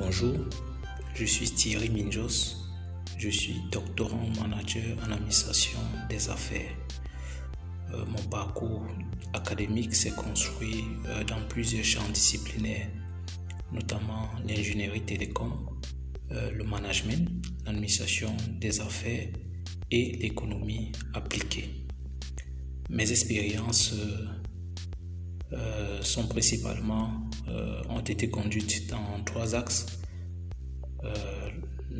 Bonjour, je suis Thierry Minjos. Je suis doctorant manager en administration des affaires. Euh, mon parcours académique s'est construit euh, dans plusieurs champs disciplinaires, notamment l'ingénierie télécom, euh, le management, l'administration des affaires et l'économie appliquée. Mes expériences sont principalement ont été conduites dans trois axes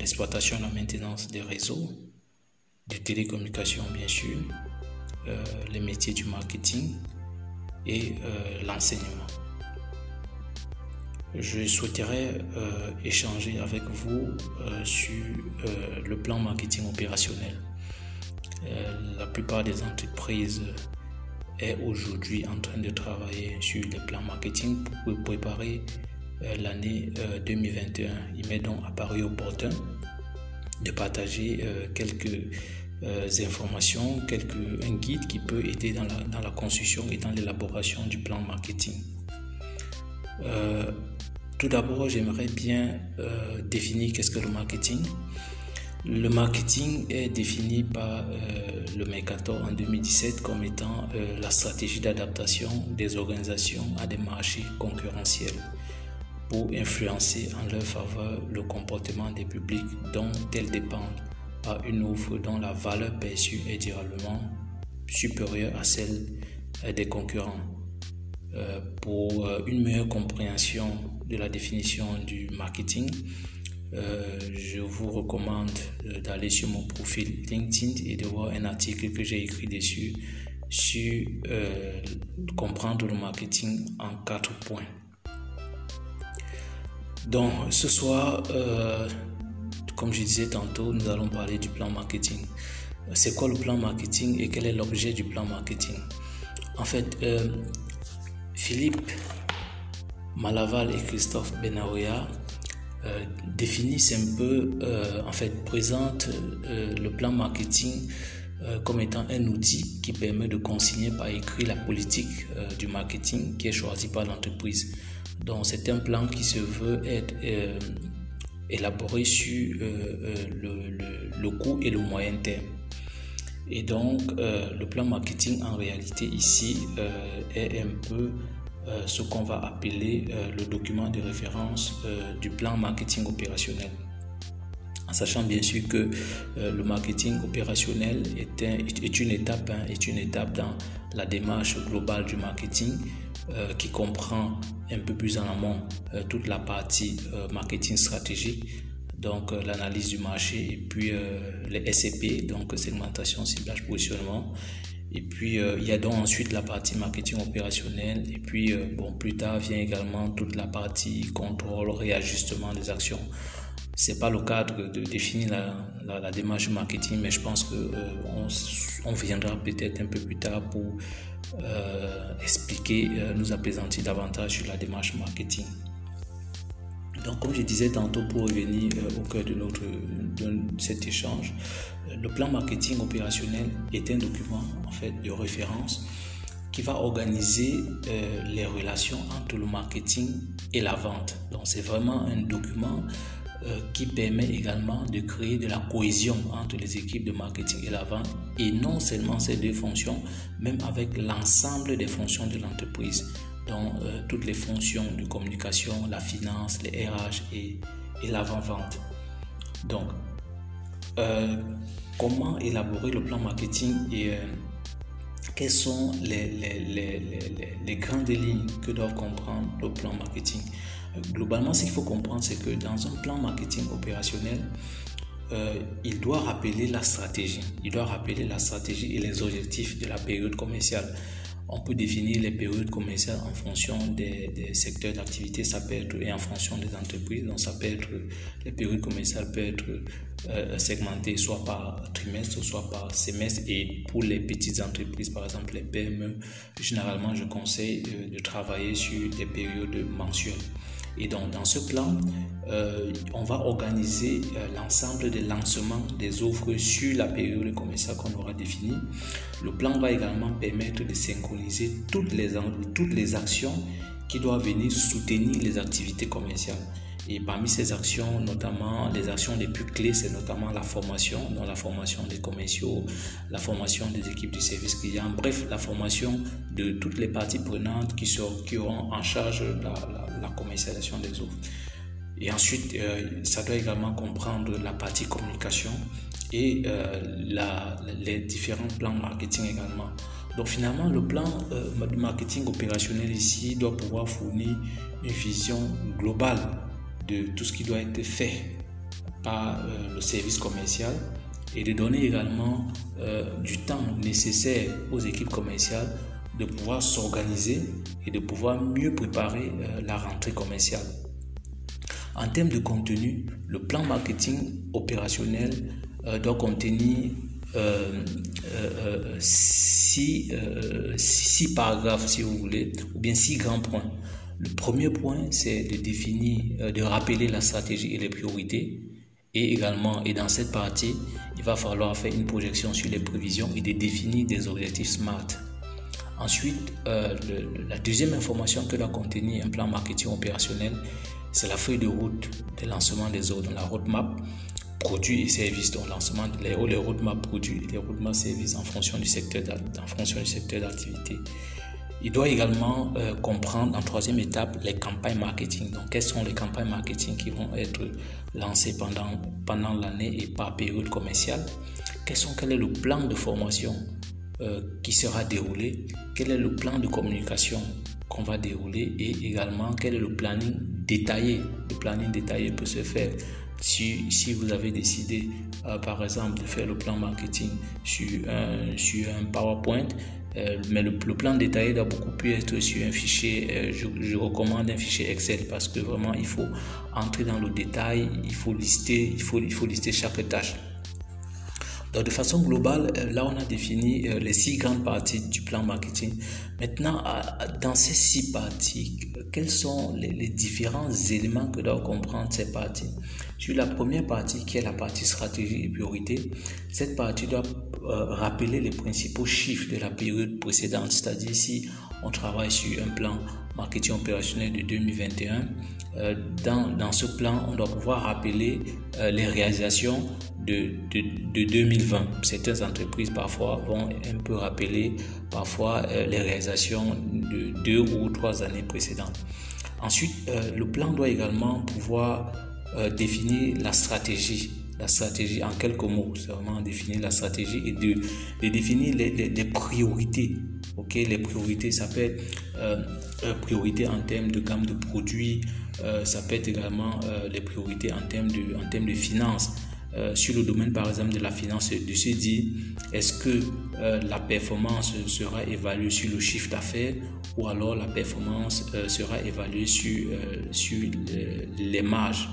l'exploitation et la maintenance des réseaux, des télécommunications bien sûr, euh, les métiers du marketing et euh, l'enseignement. Je souhaiterais euh, échanger avec vous sur le plan marketing opérationnel. la plupart des entreprises est aujourd'hui en train de travailler sur les plans marketing pour préparer l'année 2021. Il m'est donc apparu opportun de partager quelques euh, informations, quelques, un guide qui peut aider dans la, dans la construction et dans l'élaboration du plan marketing. Euh, tout d'abord, j'aimerais bien euh, définir qu'est-ce que le marketing. Le marketing est défini par le Mercator en 2017 comme étant la stratégie d'adaptation des organisations à des marchés concurrentiels pour influencer en leur faveur le comportement des publics dont elles dépendent à une offre dont la valeur perçue est directement supérieure à celle euh, des concurrents. Euh, pour euh, une meilleure compréhension de la définition du marketing, je vous recommande d'aller sur mon profil LinkedIn et de voir un article que j'ai écrit dessus sur comprendre le marketing en quatre points. Donc ce soir, comme je disais tantôt, nous allons parler du plan marketing. C'est quoi le plan marketing et quel est l'objet du plan marketing? En fait, euh, Philippe Malaval et Christophe Benaouya euh, définissent un peu, euh, en fait, présentent le plan marketing comme étant un outil qui permet de consigner par écrit la politique du marketing qui est choisie par l'entreprise. Donc c'est un plan qui se veut être élaboré sur euh, euh, le, le, court et le moyen terme. Et donc, euh, le plan marketing, en réalité, ici, est un peu ce qu'on va appeler le document de référence du plan marketing opérationnel. En sachant bien sûr que le marketing opérationnel est, est une étape, hein, est une étape dans la démarche globale du marketing euh, qui comprend un peu plus en amont euh, toute la partie euh, marketing stratégique, donc l'analyse du marché et puis les SCP, donc segmentation, ciblage, positionnement. Et puis il y a donc ensuite la partie marketing opérationnel et puis bon plus tard vient également toute la partie contrôle, réajustement des actions. C'est pas le cadre de définir la, la, démarche marketing, mais je pense que on, on, viendra peut-être un peu plus tard pour euh, expliquer, euh, nous apaisantir davantage sur la démarche marketing. Donc, comme je disais tantôt, pour revenir euh, au cœur de, notre, de cet échange, le plan marketing opérationnel est un document en fait de référence qui va organiser les relations entre le marketing et la vente. Donc, c'est vraiment un document euh, qui permet également de créer de la cohésion entre les équipes de marketing et la vente et non seulement ces deux fonctions, même avec l'ensemble des fonctions de l'entreprise, dont euh, toutes les fonctions de communication, la finance, les RH et, et l'avant-vente. Donc, euh, comment élaborer le plan marketing et quelles sont les, les, les, les, grandes lignes que doivent comprendre le plan marketing? Globalement, ce qu'il faut comprendre, c'est que dans un plan marketing opérationnel, euh, il doit rappeler la stratégie. Il doit rappeler la stratégie et les objectifs de la période commerciale. On peut définir les périodes commerciales en fonction des, secteurs d'activité, ça peut être et en fonction des entreprises. Donc, ça peut être les périodes commerciales peuvent être euh, segmentées soit par trimestre, soit par semestre. Et pour les petites entreprises, par exemple les PME, généralement, je conseille de travailler sur des périodes mensuelles. Et donc, dans ce plan, euh, on va organiser euh, l'ensemble des lancements des offres sur la période commerciale qu'on aura définie. Le plan va également permettre de synchroniser toutes les, toutes les actions qui doivent venir soutenir les activités commerciales. Et parmi ces actions, notamment les actions les plus clés, c'est notamment la formation, donc la formation des commerciaux, la formation des équipes du service client, bref, la formation de toutes les parties prenantes qui, sont, auront en charge la, la, commercialisation des offres. Et ensuite, euh, ça doit également comprendre la partie communication et euh, les différents plans marketing également. Donc finalement, le plan euh, marketing opérationnel ici doit pouvoir fournir une vision globale de tout ce qui doit être fait par euh, le service commercial et de donner également euh, du temps nécessaire aux équipes commerciales de pouvoir s'organiser et de pouvoir mieux préparer euh, la rentrée commerciale. En termes de contenu, le plan marketing opérationnel doit contenir six, six paragraphes, si vous voulez, ou bien six grands points. Le premier point, c'est de définir, euh, de rappeler la stratégie et les priorités. Et également, et dans cette partie, il va falloir faire une projection sur les prévisions et de définir des objectifs SMART. Ensuite, euh, la deuxième information que doit contenir un plan marketing opérationnel, c'est la feuille de route de lancement des ordres, la roadmap produits et services, donc lancement les, les roadmap produits et les roadmap services en fonction du secteur d'activité. Il doit également euh, comprendre en troisième étape les campagnes marketing. Donc, quelles sont les campagnes marketing qui vont être lancées pendant, pendant l'année et par période commerciale? Quels sont, Quel est le plan de formation euh, qui sera déroulé? Quel est le plan de communication qu'on va dérouler? Et également, quel est le planning détaillé? Le planning détaillé peut se faire si, vous avez décidé, euh, par exemple, de faire le plan marketing sur un, PowerPoint, euh, mais le, plan détaillé doit beaucoup plus être sur un fichier. Euh, je, recommande un fichier Excel parce que vraiment il faut entrer dans le détail, il faut lister, il faut lister chaque tâche. Donc de façon globale, euh, là on a défini les six grandes parties du plan marketing. Maintenant, dans ces six parties, quels sont les, différents éléments que doivent comprendre ces parties? Sur la première partie, qui est la partie stratégie et priorité, cette partie doit euh, rappeler les principaux chiffres de la période précédente, c'est-à-dire si on travaille sur un plan marketing opérationnel de 2021, euh, dans, dans, ce plan, on doit pouvoir rappeler euh, les réalisations de, de, de, 2020. Certaines entreprises parfois vont un peu rappeler parfois les réalisations de deux ou trois années précédentes. Ensuite, le plan doit également pouvoir définir la stratégie la stratégie en quelques mots. C'est vraiment définir la stratégie et de, de définir les, les, priorités. Ok, les priorités, ça peut être euh, euh, priorité en termes de gamme de produits, euh, ça peut être également euh, les priorités en termes de, en termes de finances. Sur le domaine par exemple de la finance, de se est-ce que la performance sera évaluée sur le chiffre d'affaires ou alors la performance sera évaluée sur, sur les marges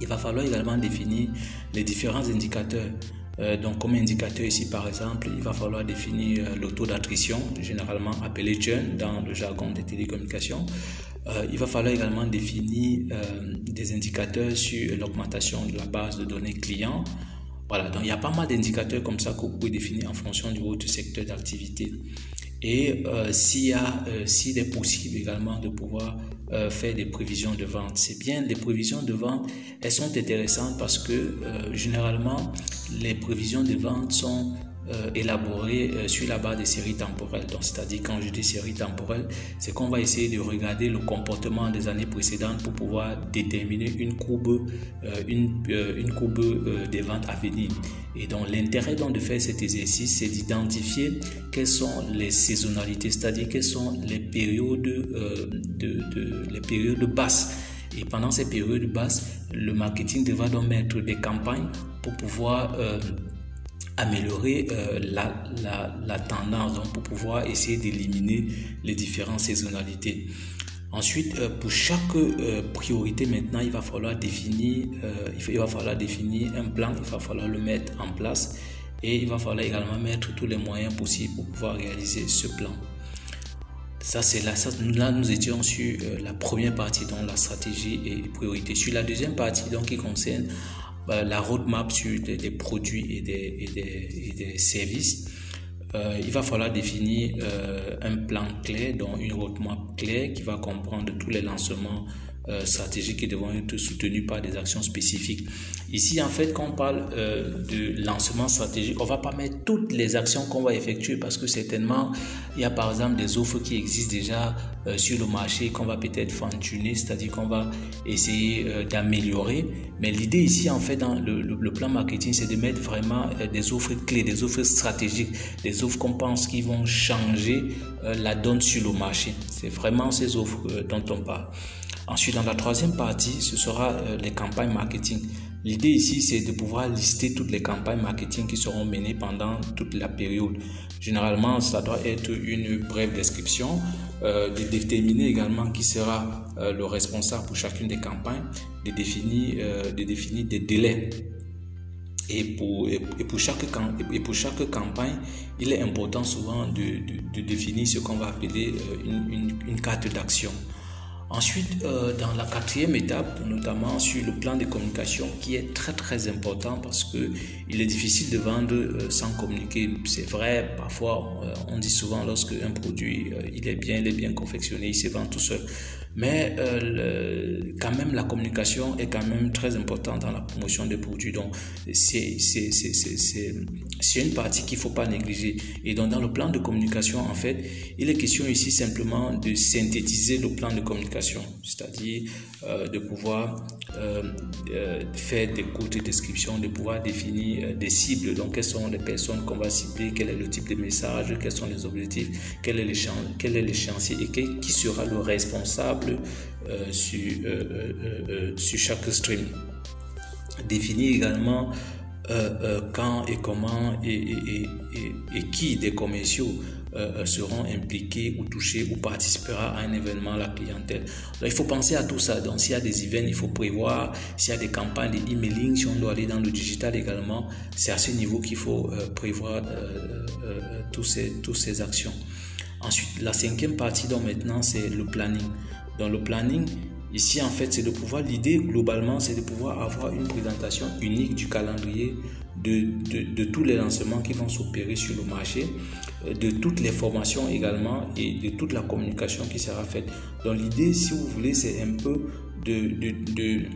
il va falloir également définir les différents indicateurs. Euh, donc, comme indicateur ici, par exemple, il va falloir définir euh, le taux d'attrition, généralement appelé churn dans le jargon des télécommunications. Euh, il va falloir également définir des indicateurs sur l'augmentation de la base de données clients. Voilà, donc il y a pas mal d'indicateurs comme ça que vous pouvez définir en fonction du votre secteur d'activité. Et s'il y a, s'il est possible également de pouvoir euh, faire des prévisions de vente. C'est bien, les prévisions de vente, elles sont intéressantes parce que euh, généralement, les prévisions de vente sont euh, élaboré euh, sur la base des séries temporelles. Donc, c'est-à-dire quand je dis séries temporelles, c'est qu'on va essayer de regarder le comportement des années précédentes pour pouvoir déterminer une courbe, euh, une, une courbe des ventes à venir. Et donc, l'intérêt donc de faire cet exercice, c'est d'identifier quelles sont les saisonnalités, c'est-à-dire quelles sont les périodes, de, de, les périodes basses. Et pendant ces périodes basses, le marketing devra donc mettre des campagnes pour pouvoir améliorer euh, la, la, tendance donc pour pouvoir essayer d'éliminer les différentes saisonnalités. Ensuite, euh, pour chaque euh, priorité maintenant, il va falloir définir, il, va falloir définir un plan, il va falloir le mettre en place et il va falloir également mettre tous les moyens possibles pour pouvoir réaliser ce plan. Ça, c'est là, ça, là, nous étions sur la première partie, donc la stratégie et priorité. Sur la deuxième partie, donc qui concerne la roadmap sur des, produits et des, et des, et des services, euh, il va falloir définir euh, un plan clé, donc une roadmap clé qui va comprendre tous les lancements euh, stratégiques qui devront être soutenues par des actions spécifiques. Ici, en fait, quand on parle euh, de lancement stratégique, on va pas mettre toutes les actions qu'on va effectuer parce que certainement, il y a par exemple des offres qui existent déjà euh, sur le marché qu'on va peut-être fine-tuner, c'est-à-dire qu'on va essayer d'améliorer. Mais l'idée ici, en fait, dans le, le, plan marketing, c'est de mettre vraiment des offres clés, des offres stratégiques, des offres qu'on pense qui vont changer la donne sur le marché. C'est vraiment ces offres dont on parle. Ensuite, dans la troisième partie, ce sera euh, les campagnes marketing. L'idée ici, c'est de pouvoir lister toutes les campagnes marketing qui seront menées pendant toute la période. Généralement, ça doit être une brève description, euh, de déterminer également qui sera euh, le responsable pour chacune des campagnes, de définir, de définir des délais et pour, chaque, campagne, il est important souvent de, définir ce qu'on va appeler une carte d'action. Ensuite, euh, dans la quatrième étape, notamment sur le plan de communication, qui est très très important parce que il est difficile de vendre euh, sans communiquer. C'est vrai, parfois euh, on dit souvent lorsque un produit il est bien, il est bien confectionné, il se vend tout seul. Mais quand même, la communication est quand même très importante dans la promotion des produits. Donc, c'est une partie qu'il ne faut pas négliger. Et donc, dans le plan de communication, en fait, il est question ici simplement de synthétiser le plan de communication, c'est-à-dire euh, de pouvoir euh, euh, faire des courtes descriptions, de pouvoir définir des cibles. Donc, quelles sont les personnes qu'on va cibler, quel est le type de message, quels sont les objectifs, quel est l'échéancier et qui sera le responsable sur, sur chaque stream. Définir également quand et comment et, et, et, et qui des commerciaux euh, euh, seront impliqués ou touchés ou participera à un événement la clientèle. Il faut penser à tout ça. Donc, s'il y a des events, il faut prévoir. S'il y a des campagnes de emailing, si on doit aller dans le digital également, c'est à ce niveau qu'il faut euh, prévoir tous ces, toutes ces actions. Ensuite, la cinquième partie, donc maintenant, c'est le planning. Dans le planning, Ici, en fait, c'est de pouvoir, l'idée globalement, c'est de pouvoir avoir une présentation unique du calendrier de, de, tous les lancements qui vont s'opérer sur le marché, euh, de toutes les formations également et de toute la communication qui sera faite. Donc, l'idée, si vous voulez, c'est un peu de, de,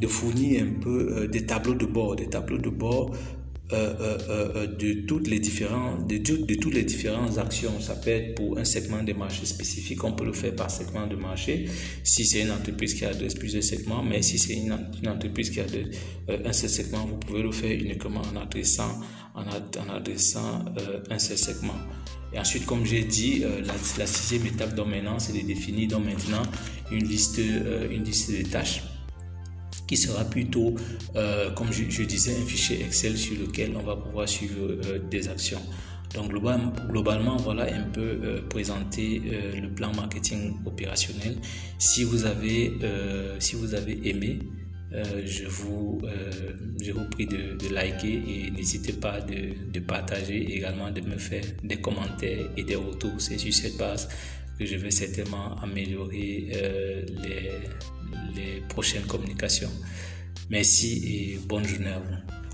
de, fournir un peu euh, des tableaux de bord, des tableaux de bord euh, euh, euh, de toutes les différentes de, de, toutes les différentes actions. Ça peut être pour un segment de marché spécifique, on peut le faire par segment de marché. Si c'est une entreprise qui adresse plusieurs segments, mais si c'est une, entreprise qui a un seul segment, vous pouvez le faire uniquement en adressant en, en adressant un seul segment. Et ensuite, comme j'ai dit, la, la, sixième étape c'est de définir donc maintenant une liste, une liste de tâches qui sera plutôt, euh, comme je, disais, un fichier Excel sur lequel on va pouvoir suivre euh, des actions. Donc globalement, voilà un peu euh, présenter le plan marketing opérationnel. Si vous avez, si vous avez aimé, je, vous, je vous prie de, liker et n'hésitez pas de, partager également de me faire des commentaires et des retours. C'est sur cette base que je vais certainement améliorer les, les prochaines communications. Merci et bonne journée à vous.